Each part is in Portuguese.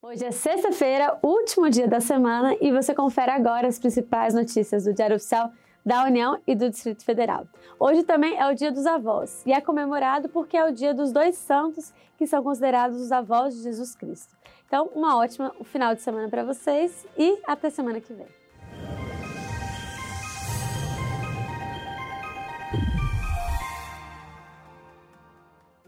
Hoje é sexta-feira, último dia da semana, e você confere agora as principais notícias do Diário Oficial da União e do Distrito Federal. Hoje também é o Dia dos Avós e é comemorado porque é o dia dos dois santos que são considerados os avós de Jesus Cristo. Então, uma ótima final de semana para vocês e até semana que vem.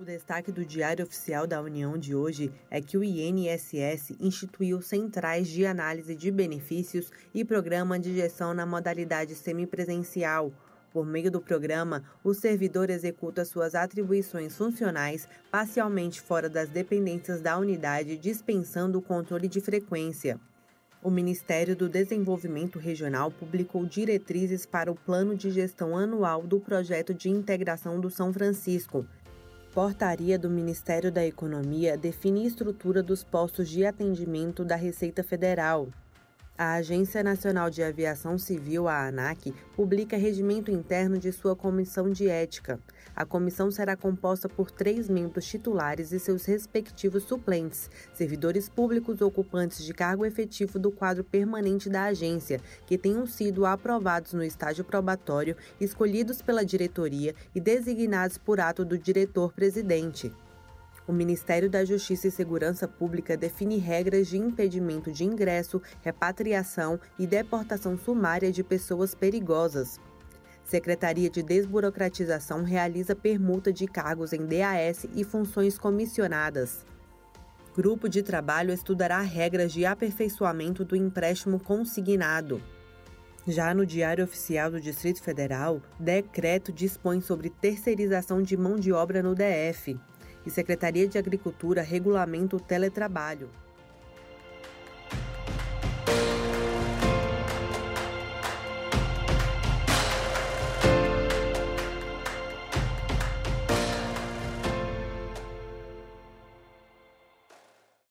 O destaque do Diário Oficial da União de hoje é que o INSS instituiu centrais de análise de benefícios e programa de gestão na modalidade semipresencial. Por meio do programa, o servidor executa suas atribuições funcionais parcialmente fora das dependências da unidade, dispensando o controle de frequência. O Ministério do Desenvolvimento Regional publicou diretrizes para o Plano de Gestão Anual do Projeto de Integração do São Francisco. Portaria do Ministério da Economia define estrutura dos postos de atendimento da Receita Federal. A Agência Nacional de Aviação Civil, a ANAC, publica regimento interno de sua comissão de ética. A comissão será composta por três membros titulares e seus respectivos suplentes, servidores públicos ocupantes de cargo efetivo do quadro permanente da agência, que tenham sido aprovados no estágio probatório, escolhidos pela diretoria e designados por ato do diretor-presidente. O Ministério da Justiça e Segurança Pública define regras de impedimento de ingresso, repatriação e deportação sumária de pessoas perigosas. Secretaria de Desburocratização realiza permuta de cargos em DAS e funções comissionadas. Grupo de trabalho estudará regras de aperfeiçoamento do empréstimo consignado. Já no Diário Oficial do Distrito Federal, decreto dispõe sobre terceirização de mão de obra no DF e Secretaria de Agricultura regulamenta o teletrabalho.